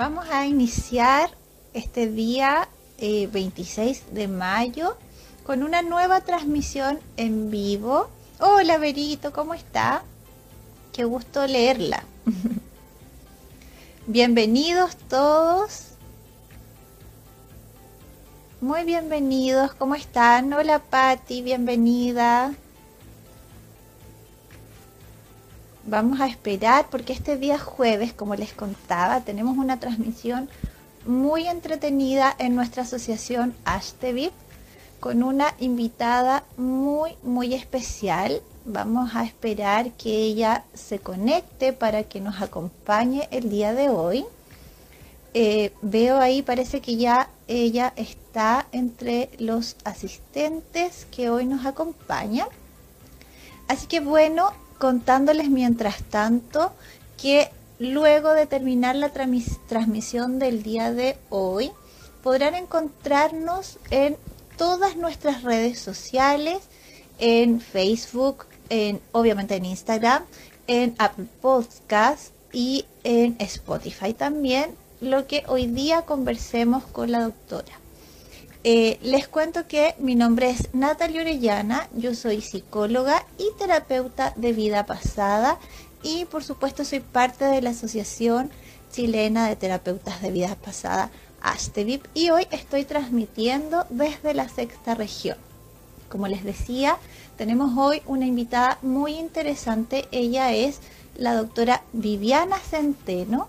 Vamos a iniciar este día 26 eh, de mayo con una nueva transmisión en vivo. Hola Berito, ¿cómo está? Qué gusto leerla. Bienvenidos todos. Muy bienvenidos, ¿cómo están? Hola Patti, bienvenida. Vamos a esperar porque este día jueves, como les contaba, tenemos una transmisión muy entretenida en nuestra asociación Ashtevip con una invitada muy, muy especial. Vamos a esperar que ella se conecte para que nos acompañe el día de hoy. Eh, veo ahí, parece que ya ella está entre los asistentes que hoy nos acompañan. Así que bueno, contándoles mientras tanto que luego de terminar la transmisión del día de hoy, podrán encontrarnos en todas nuestras redes sociales, en Facebook, en obviamente en Instagram, en Apple Podcast y en Spotify también, lo que hoy día conversemos con la doctora. Eh, les cuento que mi nombre es Natalia Orellana, yo soy psicóloga y terapeuta de vida pasada y por supuesto soy parte de la Asociación Chilena de Terapeutas de Vida Pasada, ASTEVIP, y hoy estoy transmitiendo desde la sexta región. Como les decía, tenemos hoy una invitada muy interesante, ella es la doctora Viviana Centeno,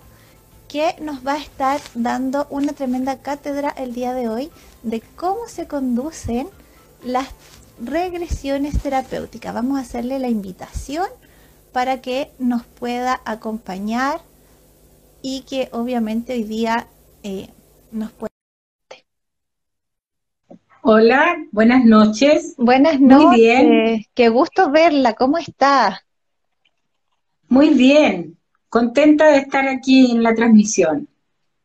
que nos va a estar dando una tremenda cátedra el día de hoy de cómo se conducen las regresiones terapéuticas. Vamos a hacerle la invitación para que nos pueda acompañar y que obviamente hoy día eh, nos pueda. Hola, buenas noches. Buenas noches. Muy bien. Qué gusto verla. ¿Cómo está? Muy bien contenta de estar aquí en la transmisión.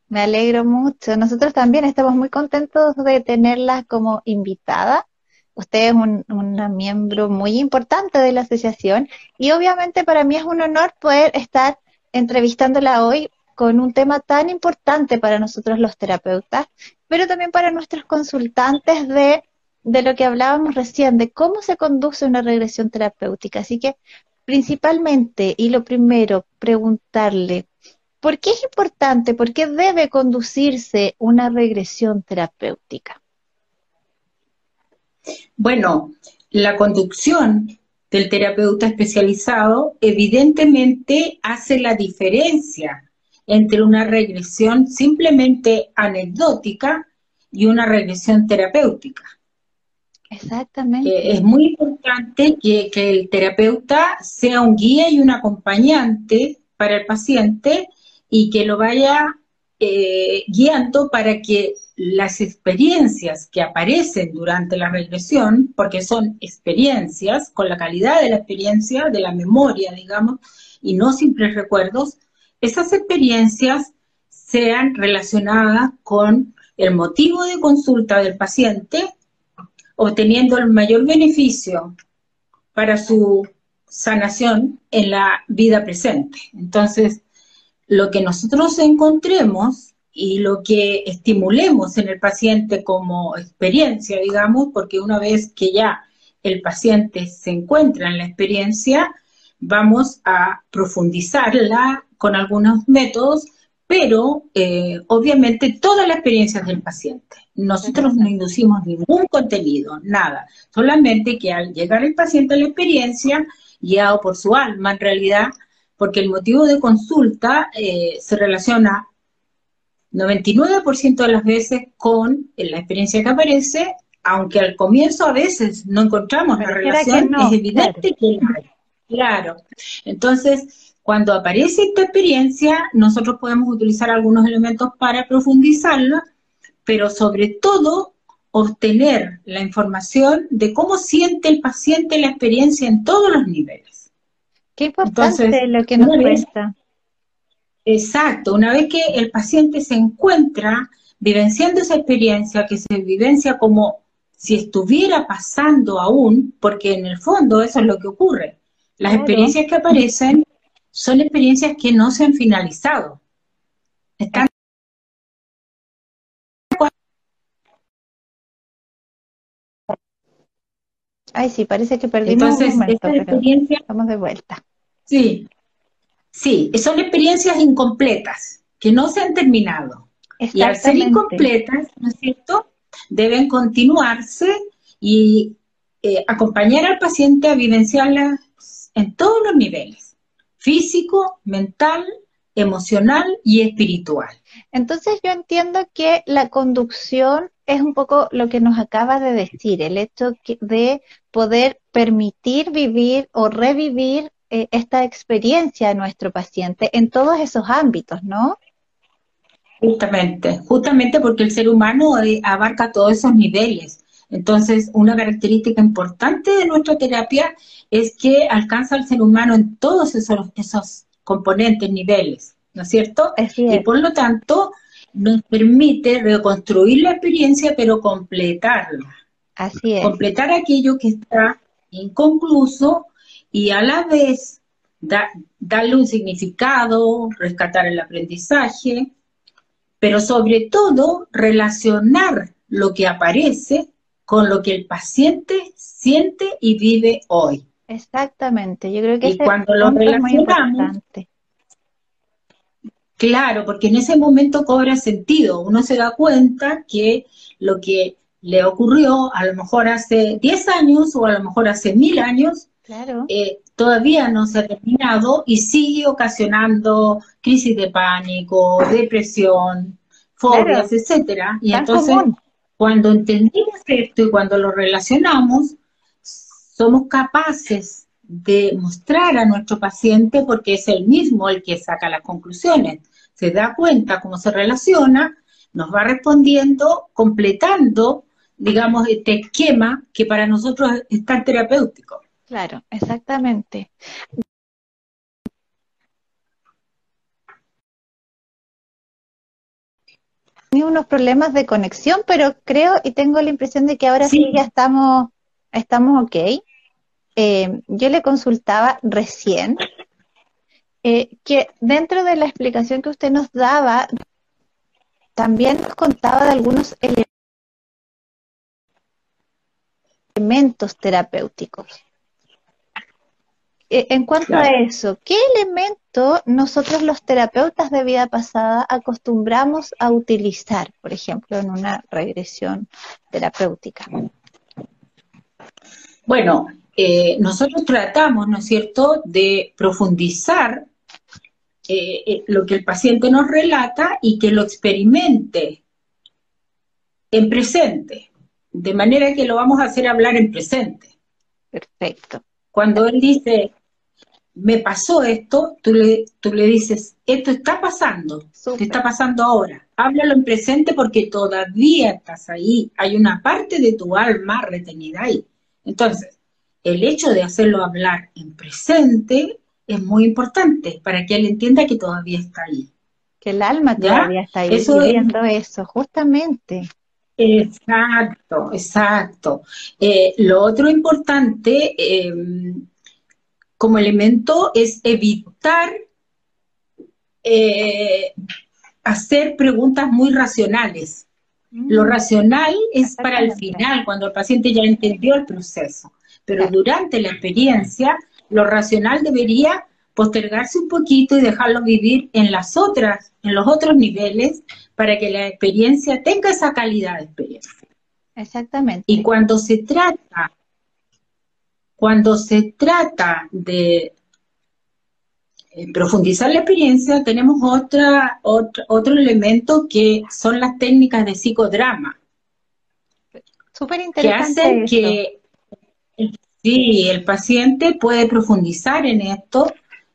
Me alegro mucho. Nosotros también estamos muy contentos de tenerla como invitada. Usted es un, miembro muy importante de la asociación y obviamente para mí es un honor poder estar entrevistándola hoy con un tema tan importante para nosotros los terapeutas, pero también para nuestros consultantes de, de lo que hablábamos recién, de cómo se conduce una regresión terapéutica. Así que principalmente y lo primero, preguntarle, ¿por qué es importante, por qué debe conducirse una regresión terapéutica? Bueno, la conducción del terapeuta especializado evidentemente hace la diferencia entre una regresión simplemente anecdótica y una regresión terapéutica. Exactamente. es muy importante que, el terapeuta sea un guía y un acompañante para el paciente y que lo vaya eh, guiando para que las experiencias que aparecen durante la regresión, porque son experiencias, con la calidad de la experiencia, de la memoria, digamos, y no simples recuerdos, esas experiencias sean relacionadas con el motivo de consulta del paciente obteniendo el mayor beneficio para su sanación en la vida presente. Entonces, lo que nosotros encontremos y lo que estimulemos en el paciente como experiencia, digamos, porque una vez que ya el paciente se encuentra en la experiencia, vamos a profundizarla con algunos métodos pero eh, obviamente todas las experiencias del paciente. Nosotros no inducimos ningún contenido, nada, solamente que al llegar el paciente a la experiencia, guiado por su alma en realidad, porque el motivo de consulta eh, se relaciona 99% de las veces con la experiencia que aparece, aunque al comienzo a veces no encontramos la relación, es evidente que Claro. Entonces, cuando aparece esta experiencia, nosotros podemos utilizar algunos elementos para profundizarla, pero sobre todo obtener la información de cómo siente el paciente la experiencia en todos los niveles. Qué importante lo que nos cuesta. Exacto, una vez que el paciente se encuentra vivenciando esa experiencia, que se vivencia como si estuviera pasando aún, porque en el fondo eso es lo que ocurre. Las experiencias que aparecen son experiencias que no se han finalizado. Están Ay, sí, parece que perdimos Entonces, esta experiencia, estamos de vuelta. Sí, sí, son experiencias incompletas, que no se han terminado. Y al ser incompletas, ¿no es cierto?, deben continuarse y eh, acompañar al paciente a vivenciarlas en todos los niveles, físico, mental, emocional y espiritual. Entonces yo entiendo que la conducción es un poco lo que nos acaba de decir, el hecho de poder permitir vivir o revivir eh, esta experiencia de nuestro paciente en todos esos ámbitos, ¿no? Justamente, justamente porque el ser humano eh, abarca todos esos niveles. Entonces, una característica importante de nuestra terapia es que alcanza al ser humano en todos esos, esos componentes, niveles, ¿no es cierto? Y por lo tanto, nos permite reconstruir la experiencia, pero completarla. Así es. Completar aquello que está inconcluso y a la vez darle un significado, rescatar el aprendizaje, pero sobre todo relacionar lo que aparece con lo que el paciente siente y vive hoy. Exactamente, yo creo que y cuando lo relacionamos, claro, porque en ese momento cobra sentido, uno se da cuenta que lo que le ocurrió a lo mejor hace 10 años o a lo mejor hace mil años, eh, todavía no se ha terminado y sigue ocasionando crisis de pánico, depresión, fobias, etcétera. Y entonces, cuando entendimos esto y cuando lo relacionamos, somos capaces de mostrar a nuestro paciente, porque es el mismo el que saca las conclusiones, se da cuenta cómo se relaciona, nos va respondiendo, completando, digamos, este esquema que para nosotros es tan terapéutico. Claro, exactamente. Tenía unos problemas de conexión, pero creo y tengo la impresión de que ahora sí, ya estamos, estamos ok. Eh, yo le consultaba recién eh, que dentro de la explicación que usted nos daba, también nos contaba de algunos elementos terapéuticos. Eh, en cuanto a eso, ¿qué elemento nosotros los terapeutas de vida pasada acostumbramos a utilizar, por ejemplo, en una regresión terapéutica? Bueno, eh, nosotros tratamos, ¿no es cierto?, de profundizar eh, lo que el paciente nos relata y que lo experimente en presente, de manera que lo vamos a hacer hablar en presente. Perfecto. Cuando él dice, me pasó esto, tú le, tú le dices, esto está pasando, te está pasando ahora. Háblalo en presente porque todavía estás ahí, hay una parte de tu alma retenida ahí. Entonces, el hecho de hacerlo hablar en presente es muy importante para que él entienda que todavía está ahí. Que el alma todavía está ahí eso viendo eso, justamente. Exacto, exacto. Eh, lo otro importante em, como elemento es evitar eh, hacer preguntas muy racionales. Lo mm. racional es para el final, cuando el paciente ya entendió el proceso, pero durante la experiencia, lo racional debería postergarse un poquito y dejarlo vivir en las otras, en los otros niveles, para que la experiencia tenga esa calidad de experiencia. Exactamente. Y cuando se trata, cuando se trata de eh, profundizar la experiencia, tenemos otra, otro elemento que son las técnicas de psicodrama. Súper interesante. Que hacen que sí, el paciente puede profundizar en esto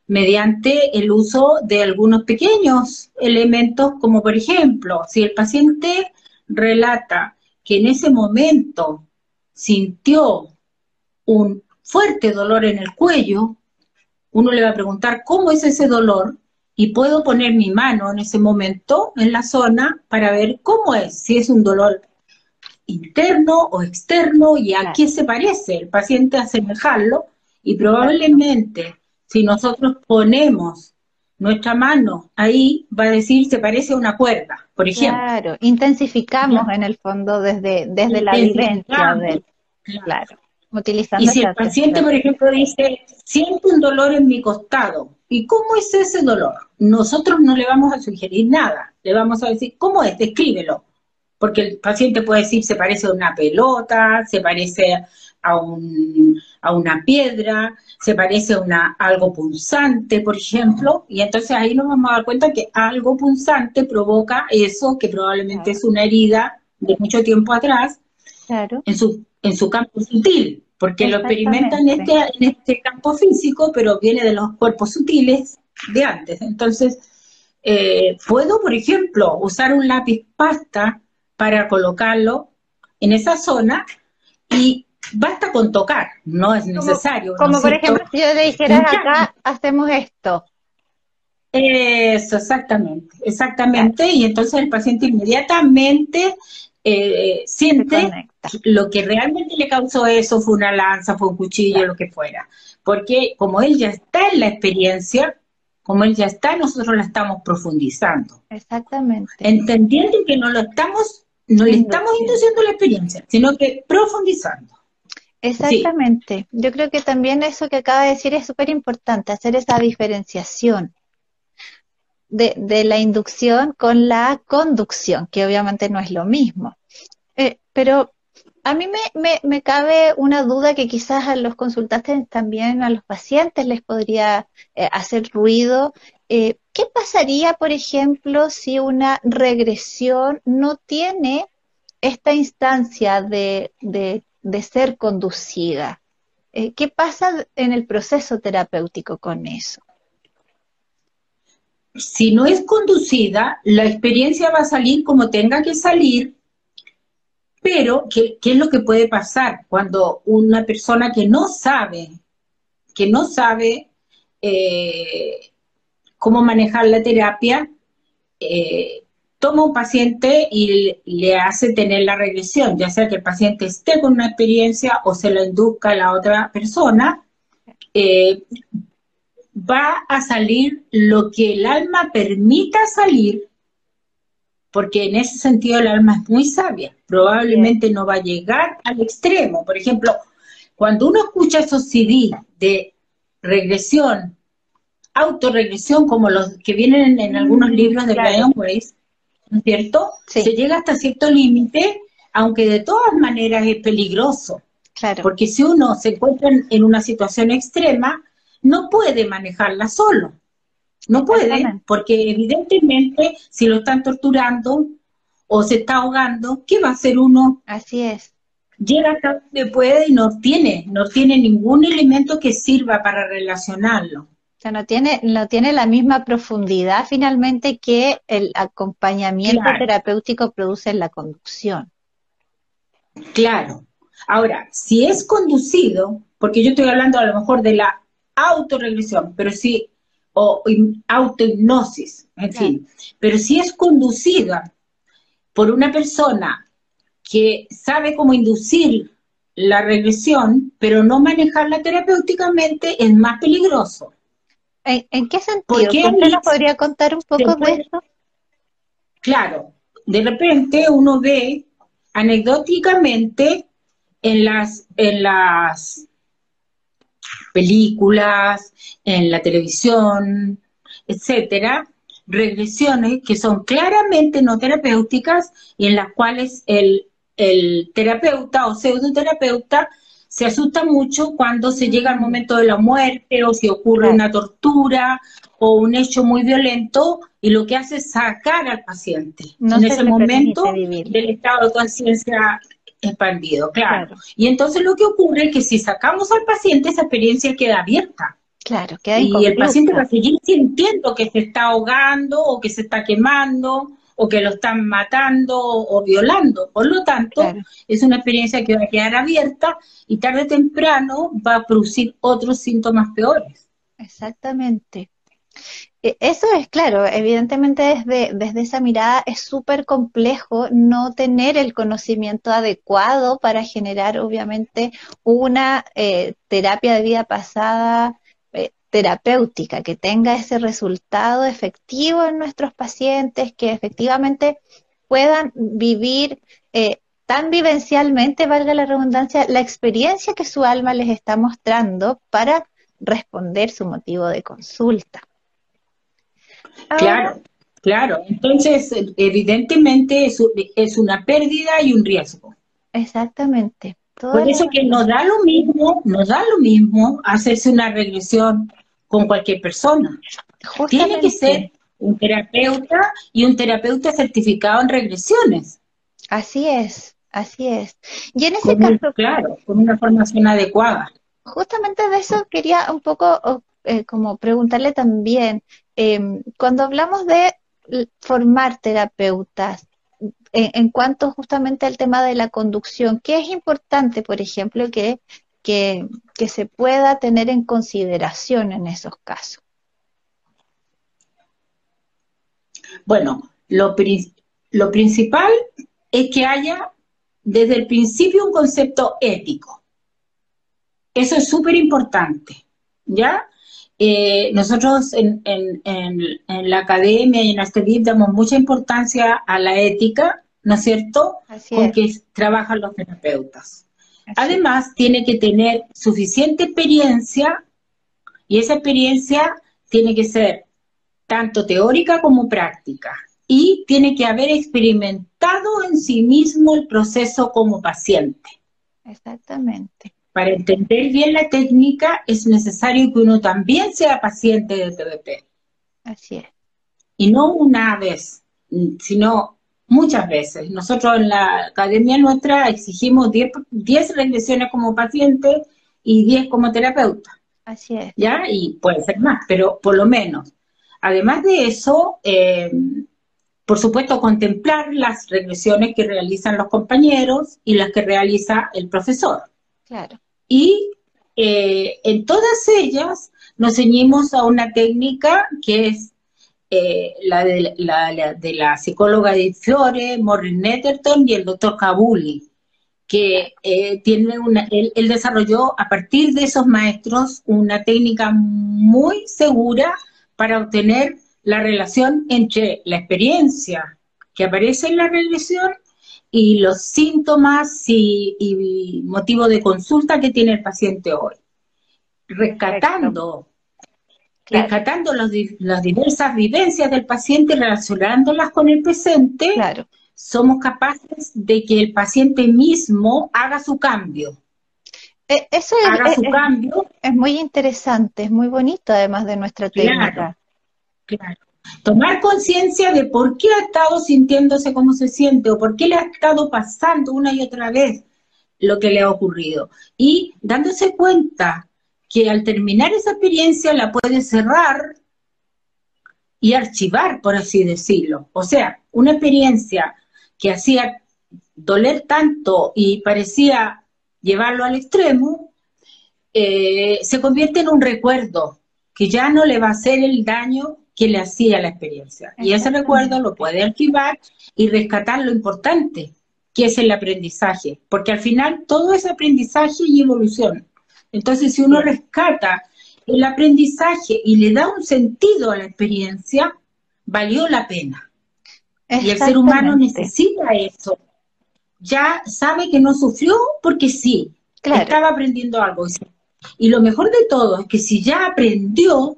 mediante el uso de algunos pequeños elementos, como por ejemplo, si el paciente relata que en ese momento sintió un fuerte dolor en el cuello, uno le va a preguntar cómo es ese dolor y puedo poner mi mano en ese momento en la zona para ver cómo es, si es un dolor interno o externo y a qué se parece, el paciente asemejarlo y probablemente si nosotros ponemos nuestra mano ahí, va a decir se parece a una cuerda, por ejemplo. Claro, intensificamos en el fondo desde, desde la vivencia. Del, claro. Utilizando y si el paciente, por ejemplo, dice, siento un dolor en mi costado, ¿y cómo es ese dolor? Nosotros no le vamos a sugerir nada, le vamos a decir, ¿cómo es? Descríbelo. Porque el paciente puede decir, se parece a una pelota, se parece a, un, a una piedra, se parece a una, algo punzante, por ejemplo, y entonces ahí nos vamos a dar cuenta que algo punzante provoca eso, que probablemente es una herida de mucho tiempo atrás, en, su, en su campo sutil, porque lo experimentan en este, en este campo físico, pero viene de los cuerpos sutiles de antes. Entonces, eh, puedo, por ejemplo, usar un lápiz pasta para colocarlo en esa zona y basta con tocar, no es necesario. Como, por ejemplo, si yo le dijera acá, hacemos esto. Eso, exactamente, exactamente. Y entonces el paciente inmediatamente eh, siente lo que realmente le causó eso fue una lanza, fue un cuchillo, lo que fuera. Porque como él ya está en la experiencia, como él ya está, nosotros la estamos profundizando. Exactamente. Entendiendo que no lo estamos, no le estamos induciendo la experiencia, sino que profundizando. Exactamente. Yo creo que también eso que acaba de decir es súper importante, hacer esa diferenciación de, de, la inducción con la conducción, que obviamente no es lo mismo. Eh, pero a mí me, me, cabe una duda que quizás a los consultantes también, a los pacientes les podría eh, hacer ruido. Eh, ¿Qué pasaría, por ejemplo, si una regresión no tiene esta instancia de, de ser conducida. Eh, ¿Qué pasa en el proceso terapéutico con eso? Si no es conducida, la experiencia va a salir como tenga que salir, pero ¿qué, es lo que puede pasar cuando una persona que no sabe, que no sabe eh, cómo manejar la terapia, eh, toma un paciente y le hace tener la regresión, ya sea que el paciente esté con una experiencia o se lo induzca a la otra persona, eh, va a salir lo que el alma permita salir, porque en ese sentido el alma es muy sabia, probablemente no va a llegar al extremo. Por ejemplo, cuando uno escucha esos CD de regresión, autorregresión, como los que vienen en algunos mm, libros de Brian Weiss, ¿no es cierto? Se llega hasta cierto límite, aunque de todas maneras es peligroso. Claro. Porque si uno se encuentra en una situación extrema, no puede manejarla solo. No puede, porque evidentemente si lo están torturando o se está ahogando, ¿qué va a hacer uno? Así es. Llega hasta donde puede y no tiene, no tiene ningún elemento que sirva para relacionarlo sea, no tiene, no tiene la misma profundidad finalmente que el acompañamiento terapéutico produce en la conducción. Claro. Ahora, si es conducido, porque yo estoy hablando a lo mejor de la autorregresión, pero sí, o autohipnosis, en fin, pero si es conducida por una persona que sabe cómo inducir la regresión, pero no manejarla terapéuticamente, es más peligroso. ¿En, qué sentido? ¿Usted nos podría contar un poco de eso? Claro, de repente uno ve anecdóticamente en las, en las películas, en la televisión, etcétera, regresiones que son claramente no terapéuticas y en las cuales el, el terapeuta o pseudoterapeuta se asusta mucho cuando se llega al momento de la muerte o si ocurre una tortura o un hecho muy violento y lo que hace es sacar al paciente en ese momento del estado de conciencia expandido, claro. Y entonces lo que ocurre es que si sacamos al paciente esa experiencia queda abierta. Claro, queda Y el paciente va a seguir sintiendo que se está ahogando o que se está quemando o que lo están matando o violando. Por lo tanto, es una experiencia que va a quedar abierta y tarde o temprano va a producir otros síntomas peores. Exactamente. E, eso es claro, evidentemente desde, desde esa mirada es súper complejo no tener el conocimiento adecuado para generar obviamente una eh, terapia de vida pasada terapéutica, que tenga ese resultado efectivo en nuestros pacientes, que efectivamente puedan vivir eh, tan vivencialmente, valga la redundancia, la experiencia que su alma les está mostrando para responder su motivo de consulta. claro, claro. Entonces, evidentemente es, es una pérdida y un riesgo. Exactamente. Por eso que nos da lo mismo, nos da lo mismo hacerse una regresión con cualquier persona. Tiene que ser un terapeuta y un terapeuta certificado en regresiones. Así es, así es. Y en ese caso... Claro, con una formación adecuada. Justamente de eso quería un poco eh, como preguntarle también, em, cuando hablamos de formar terapeutas, en, cuanto justamente al tema de la conducción, ¿qué es importante, por ejemplo, que, que, se pueda tener en consideración en esos casos? Bueno, lo, lo principal es que haya desde el principio un concepto ético. Eso es súper importante, ¿ya? Eh, nosotros en, la academia y en Astevip damos mucha importancia a la ética, ¿no es cierto?, con que trabajan los terapeutas. Además, tiene que tener suficiente experiencia y esa experiencia tiene que ser tanto teórica como práctica y tiene que haber experimentado en sí mismo el proceso como paciente. Exactamente para entender bien la técnica es necesario que uno también sea paciente de TBP. Así es. Y no una vez, sino muchas veces. Nosotros en la academia nuestra exigimos 10, regresiones como paciente y 10 como terapeuta. Así es. ¿Ya? Y puede ser más, pero por lo menos. Además de eso, eh, por supuesto, contemplar las regresiones que realizan los compañeros y las que realiza el profesor. Y eh, en todas ellas nos ceñimos a una técnica que es eh, la, de, la, psicóloga de Fiore, Maureen Netterton y el doctor Kabuli, que eh, tiene una, él, desarrolló a partir de esos maestros una técnica muy segura para obtener la relación entre la experiencia que aparece en la regresión y los síntomas y, motivo de consulta que tiene el paciente hoy. Rescatando, rescatando las diversas vivencias del paciente y relacionándolas con el presente, somos capaces de que el paciente mismo haga su cambio. E, eso es, haga su cambio. Es muy interesante, es muy bonito además de nuestra técnica. Claro. Tomar conciencia de por qué ha estado sintiéndose como se siente o por qué le ha estado pasando una y otra vez lo que le ha ocurrido. Y dándose cuenta que al terminar esa experiencia la puede cerrar y archivar, por así decirlo. O sea, una experiencia que hacía doler tanto y parecía llevarlo al extremo, eh, se convierte en un recuerdo que ya no le va a hacer el daño que le hacía la experiencia. Y ese recuerdo lo puede archivar y rescatar lo importante, que es el aprendizaje, porque al final todo es aprendizaje y evolución. Entonces, si uno rescata el aprendizaje y le da un sentido a la experiencia, valió la pena. Y el ser humano necesita eso. Ya sabe que no sufrió porque sí, estaba aprendiendo algo. Y lo mejor de todo es que si ya aprendió,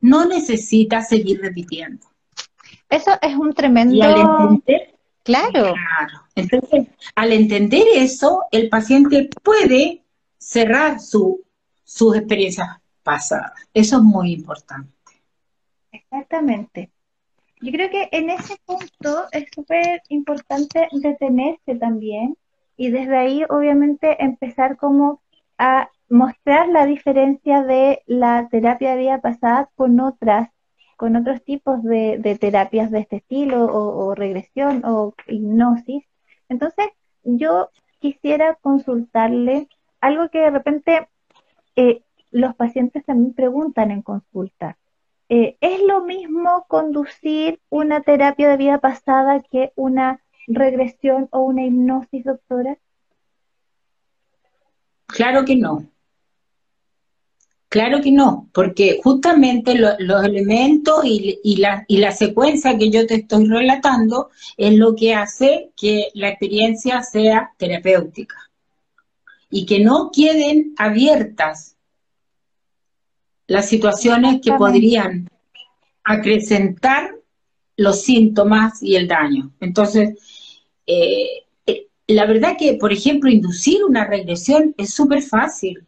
no necesita seguir repitiendo. Eso es un tremendo... Y al entender, claro. claro. Entonces, al entender eso, el paciente puede cerrar su, sus experiencias pasadas. Eso es muy importante. Exactamente. Yo creo que en ese punto es súper importante detenerse también y desde ahí obviamente empezar como a mostrar la diferencia de la terapia de vida pasada con otras, con otros tipos de, terapias de este estilo o, regresión o hipnosis. Entonces, yo quisiera consultarle algo que de repente eh, los pacientes también preguntan en consulta. Eh, ¿Es lo mismo conducir una terapia de vida pasada que una regresión o una hipnosis, doctora? Claro que no. Claro que no, porque justamente los elementos y, la, y la secuencia que yo te estoy relatando es lo que hace que la experiencia sea terapéutica y que no queden abiertas las situaciones que podrían acrecentar los síntomas y el daño. Entonces, eh, eh, la verdad que, por ejemplo, inducir una regresión es súper fácil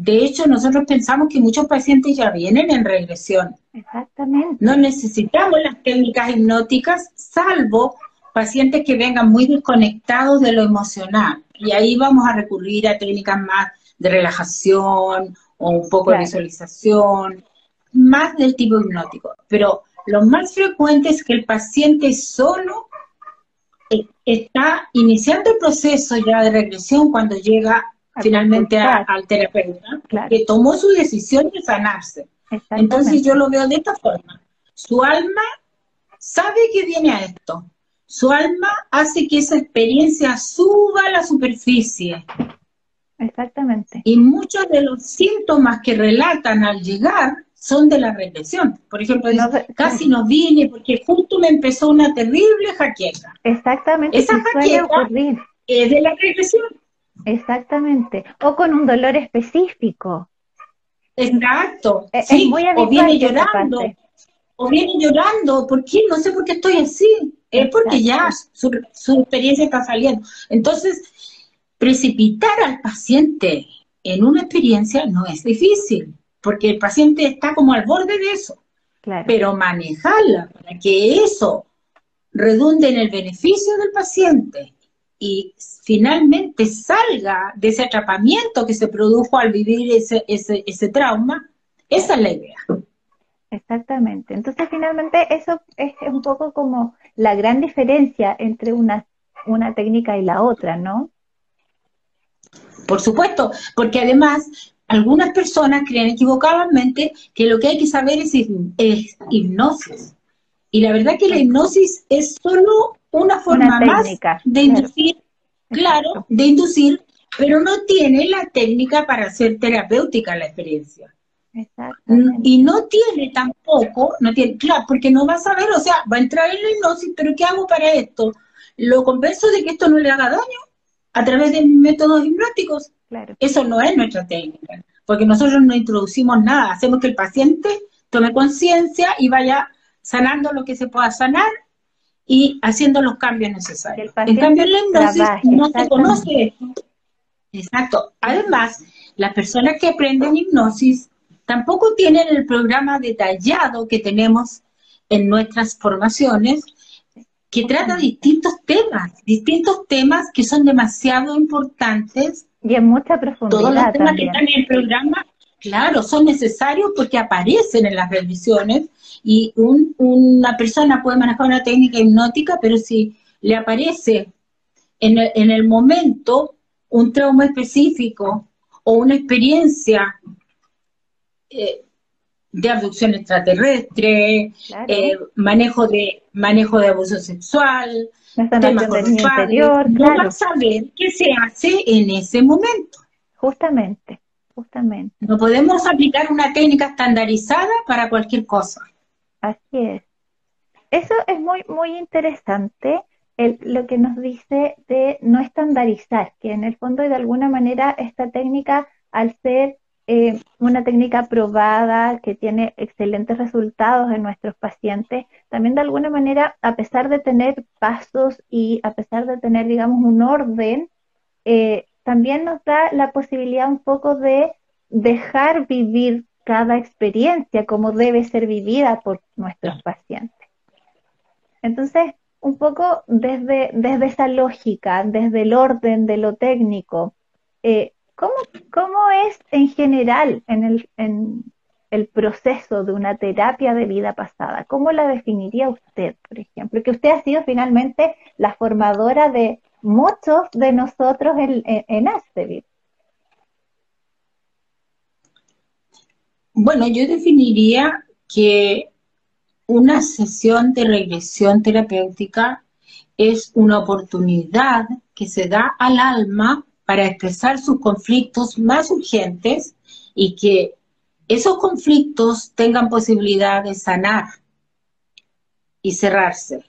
de hecho, nosotros pensamos que muchos pacientes ya vienen en regresión. Exactamente. No necesitamos las técnicas hipnóticas, salvo pacientes que vengan muy desconectados de lo emocional. Y ahí vamos a recurrir a técnicas más de relajación o un poco de visualización, más del tipo hipnótico. Pero lo más frecuente es que el paciente solo eh, está iniciando el proceso ya de regresión cuando llega finalmente al terapeuta, que tomó su decisión de sanarse. Entonces yo lo veo de esta forma. Su alma sabe que viene a esto. Su alma hace que esa experiencia suba a la superficie. Exactamente. Y muchos de los síntomas que relatan al llegar son de la regresión. Por ejemplo, casi no vine porque justo me empezó una terrible jaqueca. Exactamente. Esa jaqueca es de la regresión. Exactamente. O con un dolor específico. Exacto. E-, sí, o viene llorando. O viene llorando. ¿Por qué? No sé por qué estoy así. Es porque ya su, su experiencia está saliendo. Entonces, precipitar al paciente en una experiencia no es difícil, porque el paciente está como al borde de eso. Claro. Pero manejarla para que eso redunde en el beneficio del paciente y finalmente salga de ese atrapamiento que se produjo al vivir ese, ese, ese trauma, esa es la idea. Exactamente. Entonces, finalmente, eso es un poco como la gran diferencia entre una, una técnica y la otra, ¿no? Por supuesto, porque además algunas personas creen equivocadamente que lo que hay que saber es, es hipnosis. Y la verdad que la hipnosis es solo una forma más de inducir, claro, de inducir, pero no tiene la técnica para hacer terapéutica la experiencia. Y no tiene tampoco, no tiene, claro, porque no va a saber, o sea, va a entrar en la hipnosis, pero ¿qué hago para esto? ¿Lo convenzo de que esto no le haga daño a través de métodos hipnóticos? Claro. Eso no es nuestra técnica, porque nosotros no introducimos nada, hacemos que el paciente tome conciencia y vaya sanando lo que se pueda sanar y haciendo los cambios necesarios. En cambio, en la hipnosis no se conoce esto. Exacto. Además, las personas que aprenden hipnosis tampoco tienen el programa detallado que tenemos en nuestras formaciones, que trata distintos temas, distintos temas que son demasiado importantes. Y en mucha profundidad. Todos los temas que están en el programa, claro, son necesarios porque aparecen en las revisiones y una persona puede manejar una técnica hipnótica, pero si le aparece en el, momento un trauma específico o una experiencia eh, de abducción extraterrestre, eh, manejo de manejo de abuso sexual, temas interior, no va a saber qué se hace en ese momento. Justamente, justamente. No podemos aplicar una técnica estandarizada para cualquier cosa. Así es. Eso es muy, muy interesante lo que nos dice de no estandarizar, que en el fondo de alguna manera esta técnica, al ser eh, una técnica probada que tiene excelentes resultados en nuestros pacientes, también de alguna manera, a pesar de tener pasos y a pesar de tener, digamos, un orden, eh, también nos da la posibilidad un poco de dejar vivir cada experiencia como debe ser vivida por nuestros pacientes. Entonces, un poco desde, desde esa lógica, desde el orden de lo técnico, eh, ¿cómo, es en general en el, en el proceso de una terapia de vida pasada? ¿Cómo la definiría usted, por ejemplo? Que usted ha sido finalmente la formadora de muchos de nosotros en, en, en Bueno, yo definiría que una sesión de regresión terapéutica es una oportunidad que se da al alma para expresar sus conflictos más urgentes y que esos conflictos tengan posibilidad de sanar y cerrarse.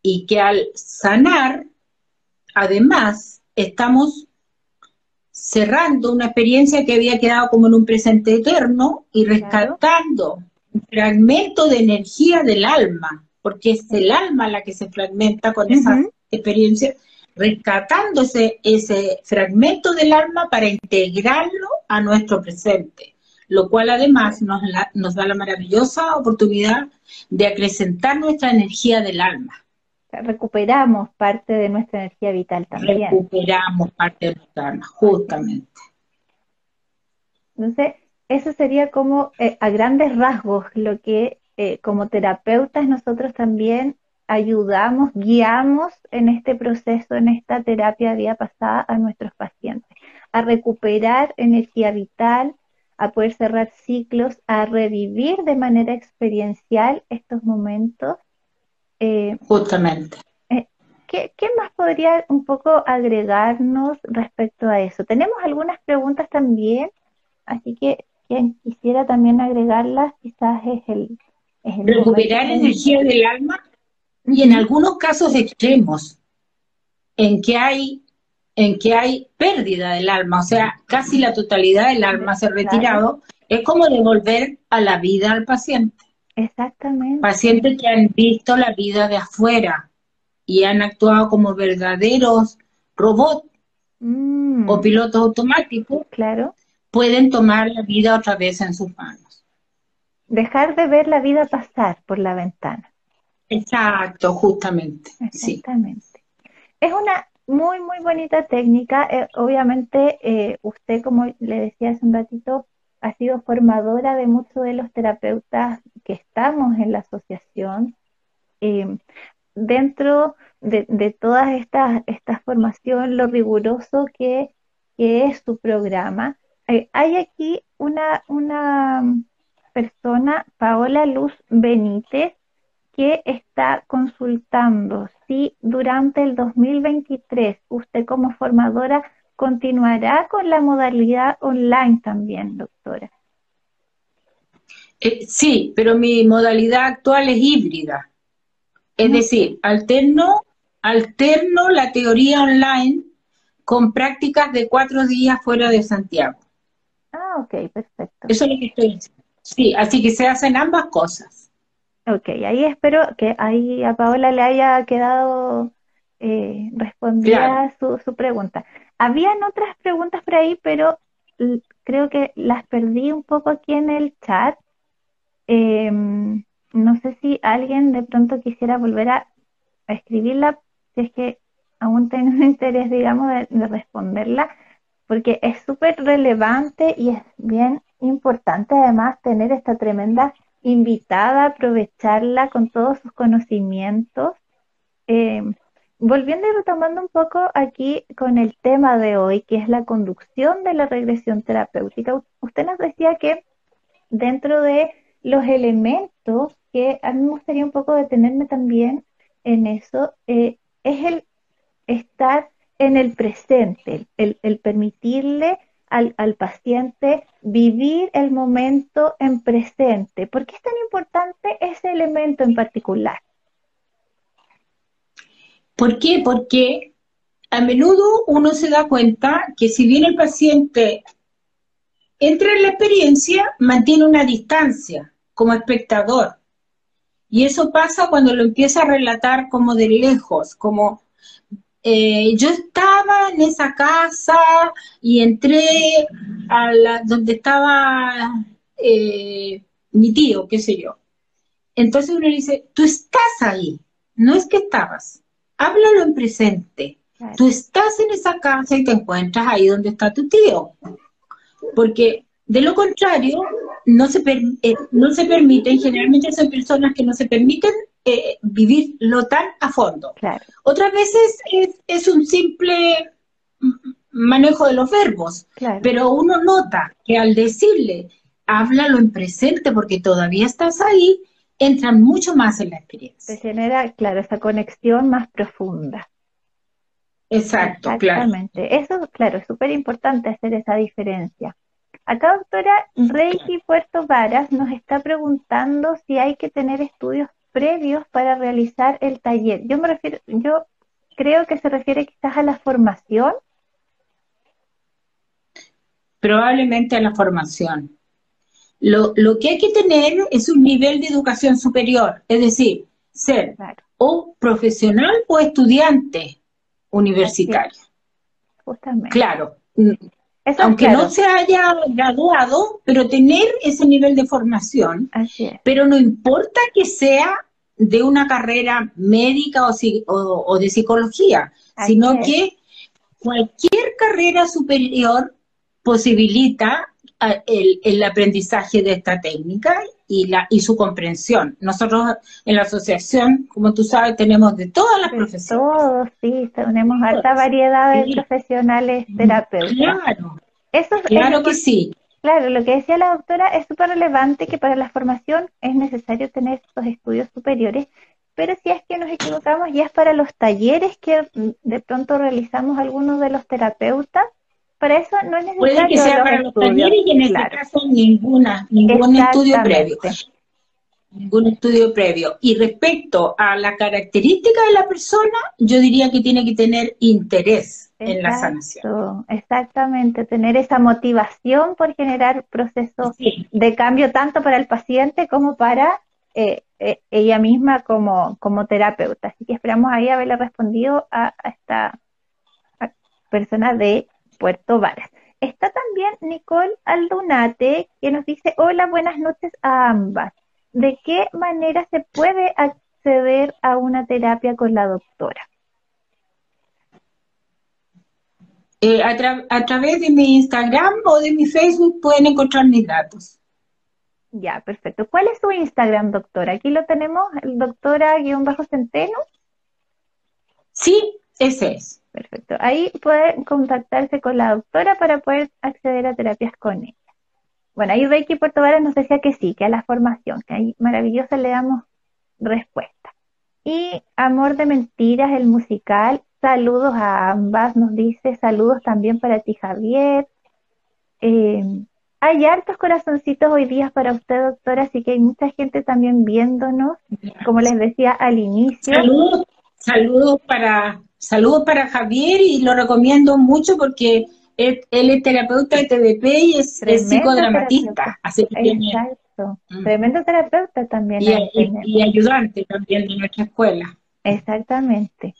Y que al sanar, además, estamos cerrando una experiencia que había quedado como en un presente eterno y rescatando un fragmento de energía del alma, porque es el alma la que se fragmenta con esa experiencia, rescatando ese, ese fragmento del alma para integrarlo a nuestro presente, lo cual además nos, nos da la maravillosa oportunidad de acrecentar nuestra energía del alma. Recuperamos parte de nuestra energía vital también. Recuperamos parte de nuestra alma, justamente. Entonces, eso sería como eh, a grandes rasgos lo que eh, como terapeutas nosotros también ayudamos, guiamos en este proceso, en esta terapia día pasada a nuestros pacientes, a recuperar energía vital, a poder cerrar ciclos, a revivir de manera experiencial estos momentos. Eh, Justamente. Eh, ¿qué, ¿Qué más podría un poco agregarnos respecto a eso? Tenemos algunas preguntas también, así que quien quisiera también agregarlas quizás es el... Es el Recuperar energía del alma y en algunos casos extremos, en que hay en que hay pérdida del alma, o sea, casi la totalidad del alma se ha retirado, es como devolver a la vida al paciente. Exactamente. Pacientes que han visto la vida de afuera y han actuado como verdaderos robots mm. o pilotos automáticos, claro. pueden tomar la vida otra vez en sus manos. Dejar de ver la vida pasar por la ventana. Exacto, justamente. Exactamente. Es una muy, muy bonita técnica. Eh, obviamente, eh, usted, como le decía hace un ratito, ha sido formadora de muchos de los terapeutas que estamos en la asociación. Eh, dentro de, de toda esta, esta formación, lo riguroso que, que es su programa, hay aquí una, una persona, Paola Luz Benítez, que está consultando si durante el 2023 usted como formadora continuará con la modalidad online también, doctora. Eh, sí, pero mi modalidad actual es híbrida. Es decir, alterno, alterno la teoría online con prácticas de cuatro días fuera de Santiago. Ah, ok, perfecto. Eso es lo que estoy diciendo. Sí, así que se hacen ambas cosas. Ok, ahí espero que ahí a Paola le haya quedado eh, respondida su, su, pregunta. Habían otras preguntas por ahí, pero creo que las perdí un poco aquí en el chat. Em, no sé si alguien de pronto quisiera volver a, escribirla, si es que aún tengo interés, digamos, de responderla, porque es súper relevante y es bien importante además tener esta tremenda invitada a aprovecharla con todos sus conocimientos. Eh, volviendo y retomando un poco aquí con el tema de hoy, que es la conducción de la regresión terapéutica, usted nos decía que dentro de los elementos que a mí me gustaría un poco detenerme también en eso, eh, es el estar en el presente, el permitirle al, al, paciente vivir el momento en presente. ¿Por qué es tan importante ese elemento en particular? ¿Por qué? Porque a menudo uno se da cuenta que si bien el paciente entra en la experiencia, mantiene una distancia como espectador. Y eso pasa cuando lo empieza a relatar como de lejos, como eh, yo estaba en esa casa y entré a la, donde estaba eh, mi tío, qué sé yo. Entonces uno le dice, tú estás ahí, no es que estabas, háblalo en presente. Tú estás en esa casa y te encuentras ahí donde está tu tío. Porque de lo contrario, no se, eh, no se permiten, generalmente son personas que no se permiten eh, vivirlo tan a fondo. Otras veces es, un simple manejo de los verbos, pero uno nota que al decirle, háblalo en presente porque todavía estás ahí, entran mucho más en la experiencia. Se genera, claro, esa conexión más profunda. Exacto, Exactamente. Eso, claro, es súper importante hacer esa diferencia. Acá, doctora Reiki Puerto Varas nos está preguntando si hay que tener estudios previos para realizar el taller. Yo me refiero, yo creo que se refiere quizás a la formación. Probablemente a la formación. Lo, que hay que tener es un nivel de educación superior, es decir, ser o profesional o estudiante universitario. Justamente. Claro. Aunque no se haya graduado, pero tener ese nivel de formación. Pero no importa que sea de una carrera médica o, de psicología, sino que cualquier carrera superior posibilita el, aprendizaje de esta técnica y, la, y su comprensión. Nosotros en la asociación, como tú sabes, tenemos de todas las profesiones. Todos, sí, tenemos alta variedad de profesionales terapeutas. Claro, Eso claro que sí. Claro, lo que decía la doctora es súper relevante que para la formación es necesario tener estos estudios superiores, pero si es que nos equivocamos ya es para los talleres que de pronto realizamos algunos de los terapeutas, para eso no es necesario. Puede que sea para los talleres y en este caso ninguna, ningún estudio previo. Ningún estudio previo. Y respecto a la característica de la persona, yo diría que tiene que tener interés en la sanación. Exactamente, tener esa motivación por generar procesos de cambio tanto para el paciente como para eh, eh, ella misma como, como terapeuta. Así que esperamos ahí haberle respondido a, a esta persona de Puerto Varas. Está también Nicole Aldunate que nos dice, hola, buenas noches a ambas. ¿De qué manera se puede acceder a una terapia con la doctora? Eh, a, a, través de mi Instagram o de mi Facebook pueden encontrar mis datos. Ya, perfecto. ¿Cuál es su Instagram, doctora? Aquí lo tenemos, el doctora-centeno. Sí, ese es. Perfecto. Ahí puede contactarse con la doctora para poder acceder a terapias con ella. Bueno, ahí Reiki Puerto Varas nos decía que sí, que a la formación, que ahí maravillosa le damos respuesta. Y Amor de Mentiras, el musical, saludos a ambas, nos dice, saludos también para ti Javier. Eh, hay hartos corazoncitos hoy día para usted, doctora, así que hay mucha gente también viéndonos, como les decía al inicio. Saludos, saludos para Saludos para Javier y lo recomiendo mucho porque él, es terapeuta de TDP y es, psicodramatista. Exacto. Mm. Tremendo terapeuta también. Y, ayudante también de nuestra escuela. Exactamente.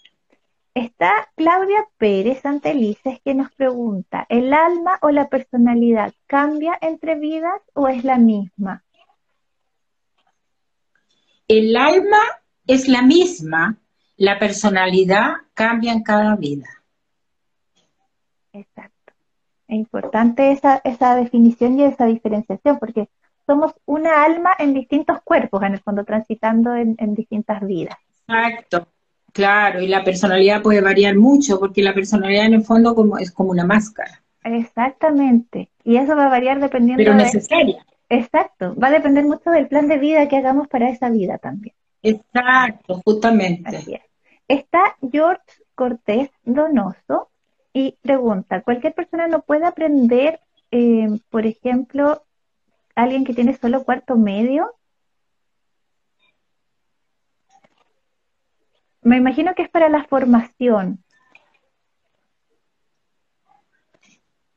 Está Claudia Pérez Antelices que nos pregunta, ¿el alma o la personalidad cambia entre vidas o es la misma? El alma es la misma, la personalidad cambia en cada vida. Exacto. Es importante esa, esa definición y esa diferenciación, porque somos una alma en distintos cuerpos, en el fondo, transitando en, distintas vidas. Exacto, claro, y la personalidad puede variar mucho, porque la personalidad en el fondo como, es como una máscara. Exactamente, y eso va a variar dependiendo Pero necesaria. Exacto, va a depender mucho del plan de vida que hagamos para esa vida también. Exacto, justamente. Está George Cortés Donoso y pregunta, ¿cualquier persona no puede aprender, eh, por ejemplo, alguien que tiene solo cuarto medio? Me imagino que es para la formación.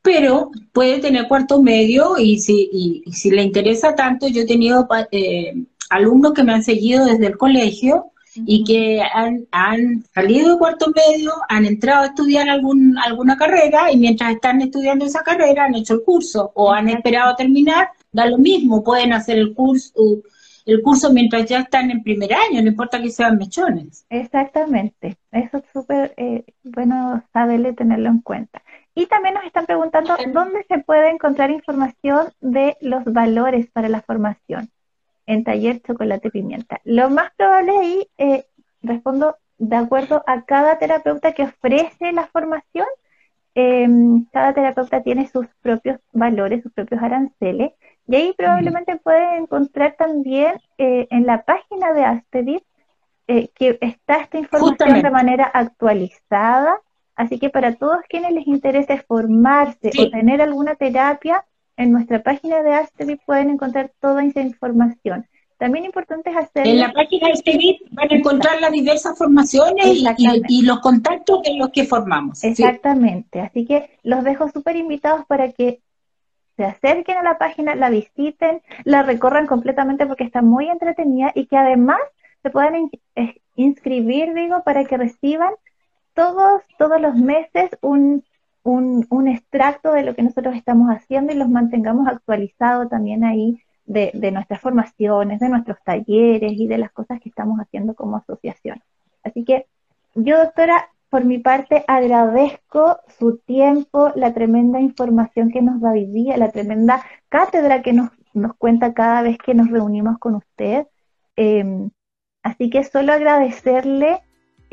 Pero puede tener cuarto medio y si, si le interesa tanto, yo he tenido eh, alumnos que me han seguido desde el colegio y que han, han, salido de cuarto medio, han entrado a estudiar algún, alguna carrera y mientras están estudiando esa carrera han hecho el curso o han esperado a terminar, da lo mismo, pueden hacer el curso el curso mientras ya están en primer año, no importa que sean mechones. Exactamente, eso es súper eh, bueno saberle tenerlo en cuenta. Y también nos están preguntando dónde se puede encontrar información de los valores para la formación en taller chocolate pimienta. Lo más probable ahí, eh, respondo de acuerdo a cada terapeuta que ofrece la formación, em, cada terapeuta tiene sus propios valores, sus propios aranceles, y ahí probablemente pueden encontrar también eh, en la página de Astedit eh, que está esta información de manera actualizada, así que para todos quienes les interese formarse o tener alguna terapia, en nuestra página de Astevip pueden encontrar toda esa información. También importante es hacer... En la página de van a encontrar las diversas formaciones y, los contactos de los que formamos. Exactamente, así que los dejo súper invitados para que se acerquen a la página, la visiten, la recorran completamente porque está muy entretenida y que además se puedan inscribir, digo, para que reciban todos, todos los meses un, un, extracto de lo que nosotros estamos haciendo y los mantengamos actualizados también ahí de, de, nuestras formaciones, de nuestros talleres y de las cosas que estamos haciendo como asociación. Así que yo, doctora, por mi parte agradezco su tiempo, la tremenda información que nos da hoy día, la tremenda cátedra que nos, nos cuenta cada vez que nos reunimos con usted. Em, así que solo agradecerle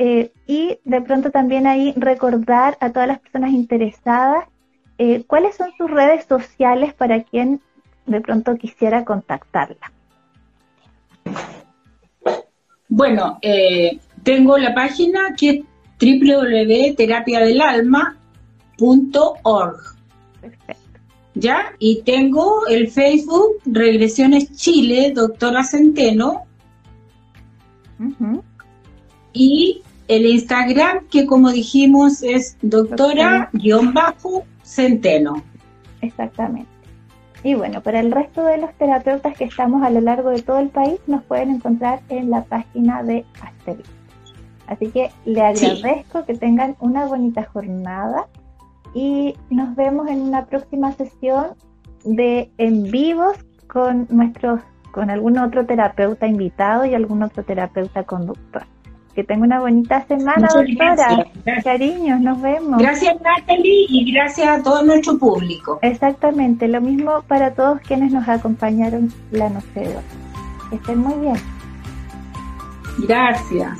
eh, y de pronto también ahí recordar a todas las personas interesadas eh, cuáles son sus redes sociales para quien de pronto quisiera contactarla. Bueno, eh, tengo la página que es www.terapiadelalma.org. Perfecto. ¿Ya? Y tengo el Facebook Regresiones Chile, doctora Centeno. Y el Instagram, que como dijimos es doctora-centeno. Exactamente. Y bueno, para el resto de los terapeutas que estamos a lo largo de todo el país, nos pueden encontrar en la página de Asterix. Así que le agradezco que tengan una bonita jornada y nos vemos en una próxima sesión de en vivos con nuestros con algún otro terapeuta invitado y algún otro terapeuta conductor. Que tenga una bonita semana, doctora. Cariños, nos vemos. Gracias, Natalie, y gracias a todo nuestro público. Exactamente, lo mismo para todos quienes nos acompañaron la noche de hoy. Que estén muy bien. Gracias.